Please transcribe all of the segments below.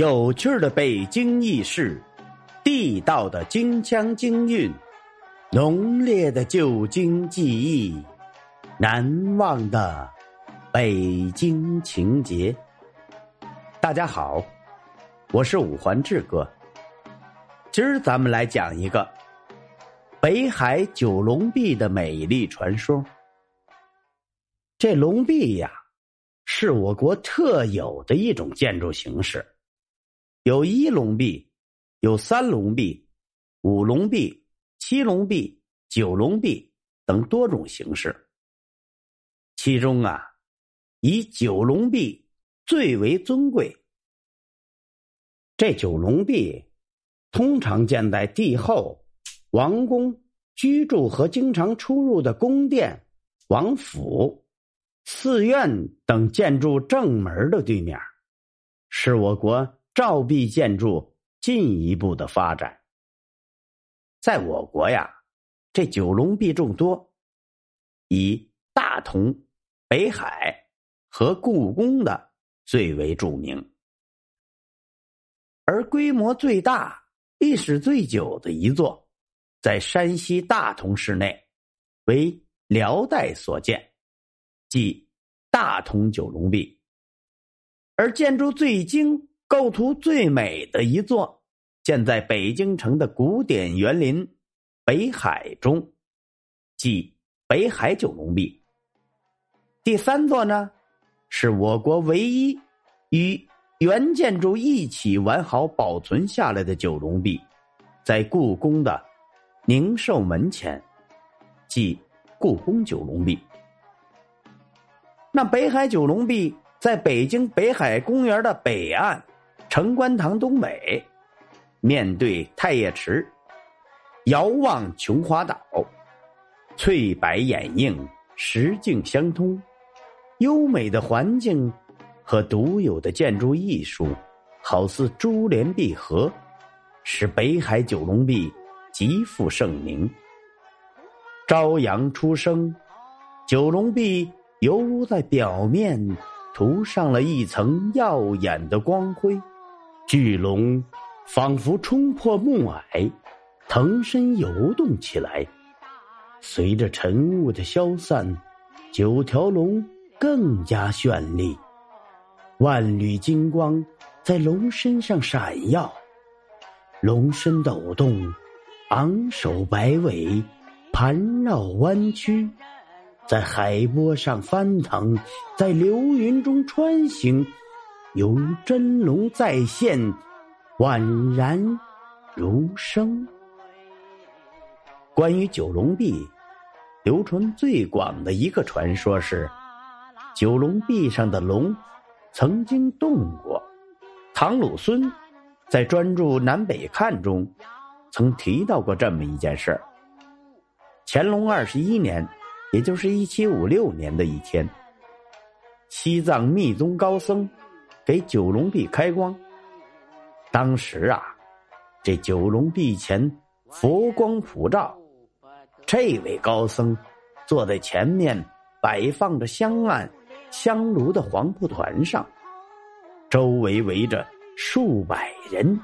有趣的北京轶事，地道的京腔京韵，浓烈的旧京记忆，难忘的北京情节。大家好，我是五环志哥。今儿咱们来讲一个北海九龙壁的美丽传说。这龙壁呀，是我国特有的一种建筑形式。有一龙壁，有三龙壁、五龙壁、七龙壁、九龙壁等多种形式。其中啊，以九龙壁最为尊贵。这九龙壁通常建在帝后、王宫居住和经常出入的宫殿、王府、寺院等建筑正门的对面，是我国。照壁建筑进一步的发展，在我国呀，这九龙壁众多，以大同、北海和故宫的最为著名，而规模最大、历史最久的一座，在山西大同市内，为辽代所建，即大同九龙壁，而建筑最精。构图最美的一座，建在北京城的古典园林北海中，即北海九龙壁。第三座呢，是我国唯一与原建筑一起完好保存下来的九龙壁，在故宫的宁寿门前，即故宫九龙壁。那北海九龙壁在北京北海公园的北岸。城关堂东北，面对太液池，遥望琼华岛，翠白掩映，石径相通，优美的环境和独有的建筑艺术，好似珠联璧合，使北海九龙壁极负盛名。朝阳初升，九龙壁犹如在表面涂上了一层耀眼的光辉。巨龙仿佛冲破暮霭，腾身游动起来。随着晨雾的消散，九条龙更加绚丽。万缕金光在龙身上闪耀，龙身抖动，昂首摆尾，盘绕弯曲，在海波上翻腾，在流云中穿行。犹如真龙再现，宛然如生。关于九龙壁，流传最广的一个传说是：九龙壁上的龙曾经动过。唐鲁孙在专著《南北看》中曾提到过这么一件事儿。乾隆二十一年，也就是一七五六年的一天，西藏密宗高僧。给九龙壁开光。当时啊，这九龙壁前佛光普照，这位高僧坐在前面摆放着香案、香炉的黄布团上，周围围着数百人，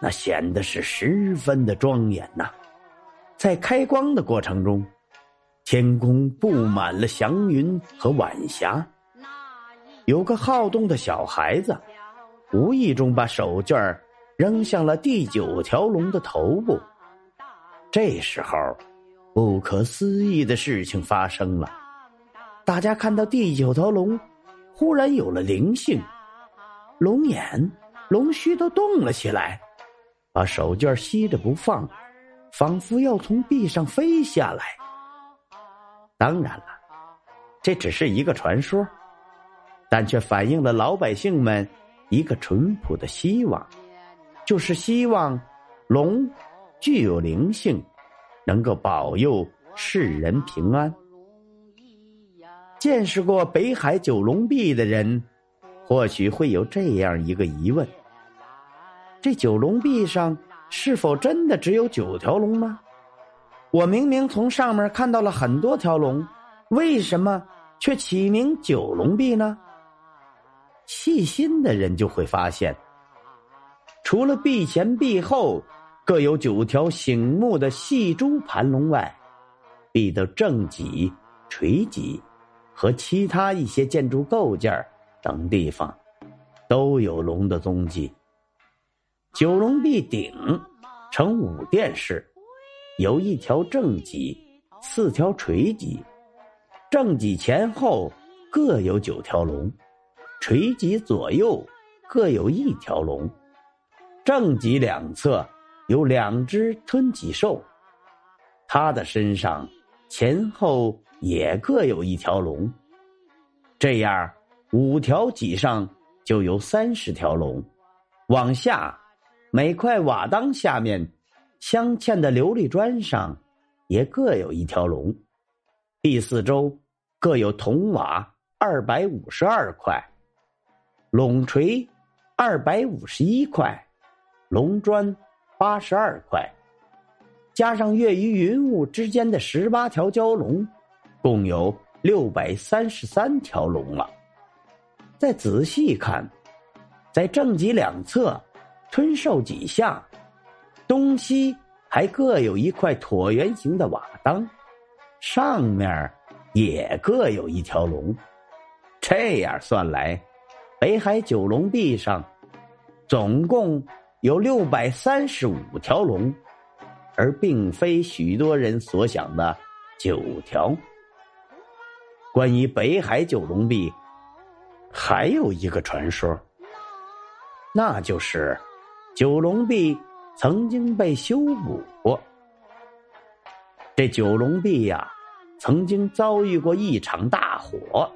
那显得是十分的庄严呐。在开光的过程中，天空布满了祥云和晚霞。有个好动的小孩子，无意中把手绢扔向了第九条龙的头部。这时候，不可思议的事情发生了。大家看到第九条龙忽然有了灵性，龙眼、龙须都动了起来，把手绢吸着不放，仿佛要从壁上飞下来。当然了，这只是一个传说。但却反映了老百姓们一个淳朴的希望，就是希望龙具有灵性，能够保佑世人平安。见识过北海九龙壁的人，或许会有这样一个疑问：这九龙壁上是否真的只有九条龙吗？我明明从上面看到了很多条龙，为什么却起名九龙壁呢？细心的人就会发现，除了壁前壁后各有九条醒目的细珠盘龙外，壁的正脊、垂脊和其他一些建筑构件等地方，都有龙的踪迹。九龙壁顶呈五殿式，有一条正脊，四条垂脊，正脊前后各有九条龙，垂脊左右各有一条龙。正脊两侧有两只吞脊兽，它的身上前后也各有一条龙，这样五条脊上就有三十条龙。往下，每块瓦当下面镶嵌的琉璃砖上也各有一条龙。第四周各有铜瓦二百五十二块，龙锤二百五十一块。龙砖八十二块，加上月与云雾之间的十八条蛟龙，共有六百三十三条龙了。再仔细看，在正脊两侧、吞兽脊下、东西还各有一块椭圆形的瓦当，上面也各有一条龙。这样算来，北海九龙壁上总共。有六百三十五条龙，而并非许多人所想的九条。关于北海九龙壁，还有一个传说，那就是九龙壁曾经被修补过。这九龙壁呀，曾经遭遇过一场大火，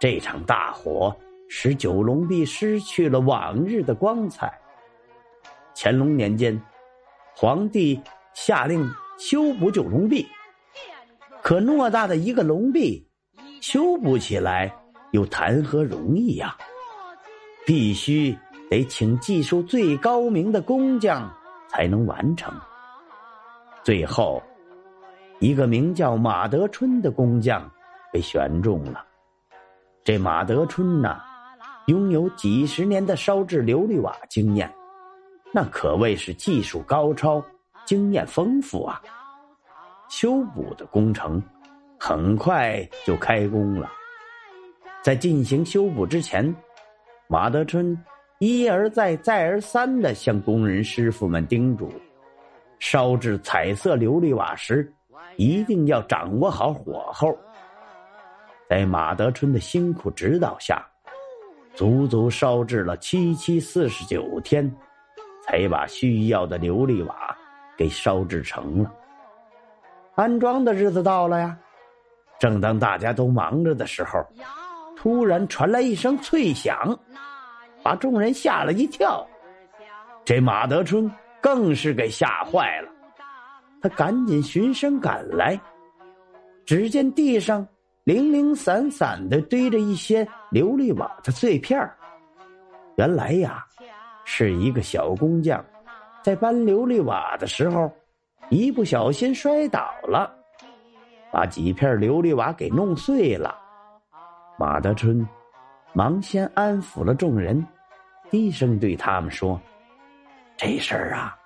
这场大火使九龙壁失去了往日的光彩。乾隆年间，皇帝下令修补九龙壁，可偌大的一个龙壁，修补起来又谈何容易呀？必须得请技术最高明的工匠才能完成。最后，一个名叫马德春的工匠被选中了。这马德春呐，拥有几十年的烧制琉璃瓦经验。那可谓是技术高超、经验丰富啊！修补的工程很快就开工了。在进行修补之前，马德春一而再、再而三的向工人师傅们叮嘱：烧制彩色琉璃瓦时，一定要掌握好火候。在马德春的辛苦指导下，足足烧制了七七四十九天。才把需要的琉璃瓦给烧制成了。安装的日子到了呀，正当大家都忙着的时候，突然传来一声脆响，把众人吓了一跳。这马德春更是给吓坏了，他赶紧循声赶来，只见地上零零散散的堆着一些琉璃瓦的碎片原来呀。是一个小工匠，在搬琉璃瓦的时候，一不小心摔倒了，把几片琉璃瓦给弄碎了。马德春忙先安抚了众人，低声对他们说：“这事儿啊，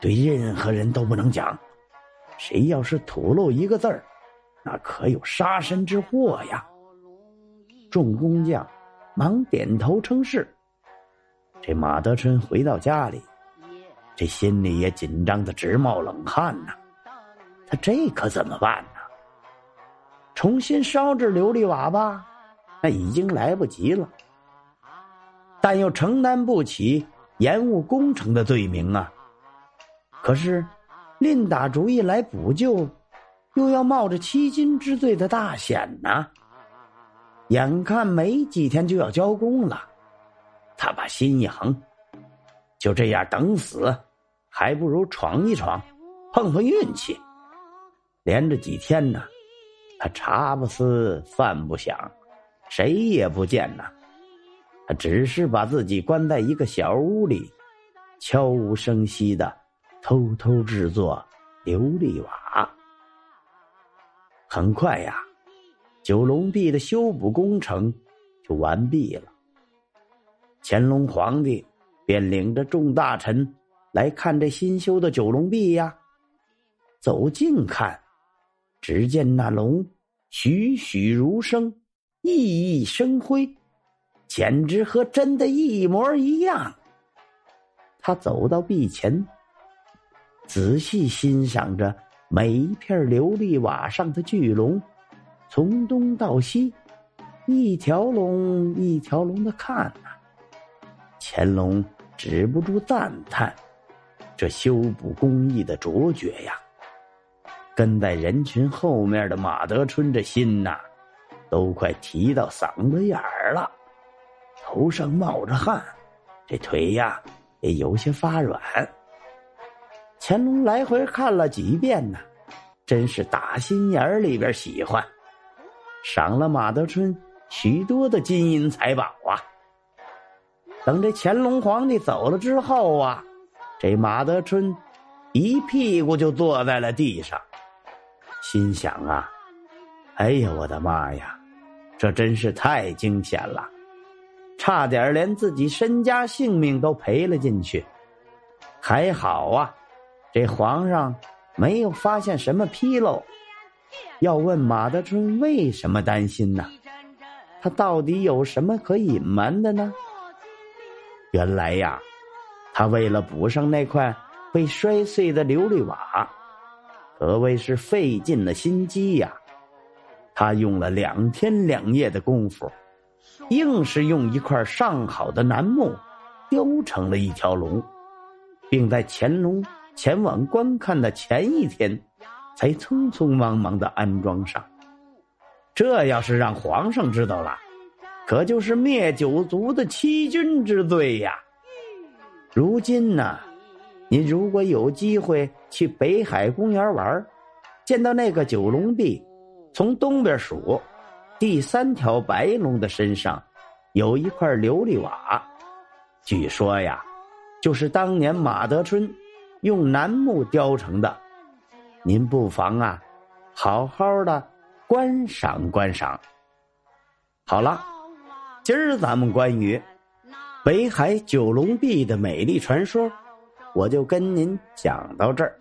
对任何人都不能讲，谁要是吐露一个字儿，那可有杀身之祸呀。”众工匠忙点头称是。这马德春回到家里，这心里也紧张的直冒冷汗呐。他这可怎么办呢？重新烧制琉璃瓦吧，那已经来不及了。但又承担不起延误工程的罪名啊。可是，另打主意来补救，又要冒着欺君之罪的大险呐。眼看没几天就要交工了。他把心一横，就这样等死，还不如闯一闯，碰碰运气。连着几天呢，他茶不思饭不想，谁也不见呐。他只是把自己关在一个小屋里，悄无声息的偷偷制作琉璃瓦。很快呀，九龙壁的修补工程就完毕了。乾隆皇帝便领着众大臣来看这新修的九龙壁呀。走近看，只见那龙栩栩如生，熠熠生辉，简直和真的一模一样。他走到壁前，仔细欣赏着每一片琉璃瓦上的巨龙，从东到西，一条龙一条龙的看呐。乾隆止不住赞叹：这修补工艺的卓绝呀！跟在人群后面的马德春，这心呐，都快提到嗓子眼儿了，头上冒着汗，这腿呀也有些发软。乾隆来回看了几遍呢，真是打心眼里边喜欢，赏了马德春许多的金银财宝啊。等这乾隆皇帝走了之后啊，这马德春一屁股就坐在了地上。心想啊，哎呀，我的妈呀，这真是太惊险了，差点连自己身家性命都赔了进去。还好啊，这皇上没有发现什么纰漏。要问马德春为什么担心呢？他到底有什么可隐瞒的呢？原来呀，他为了补上那块被摔碎的琉璃瓦。可谓是费尽了心机呀！他用了两天两夜的功夫，硬是用一块上好的楠木雕成了一条龙，并在乾隆前往观看的前一天，才匆匆忙忙的安装上。这要是让皇上知道了，可就是灭九族的欺君之罪呀！如今呢？你如果有机会去北海公园玩，见到那个九龙壁，从东边数，第三条白龙的身上有一块琉璃瓦，据说呀，就是当年马德春用楠木雕成的。您不妨啊，好好的观赏观赏。好了，今儿咱们关于北海九龙壁的美丽传说。我就跟您讲到这儿。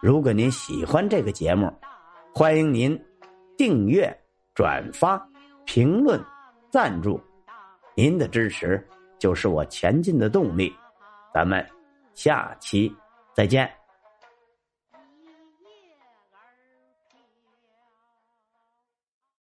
如果您喜欢这个节目，欢迎您订阅、转发、评论、赞助。您的支持就是我前进的动力。咱们下期再见。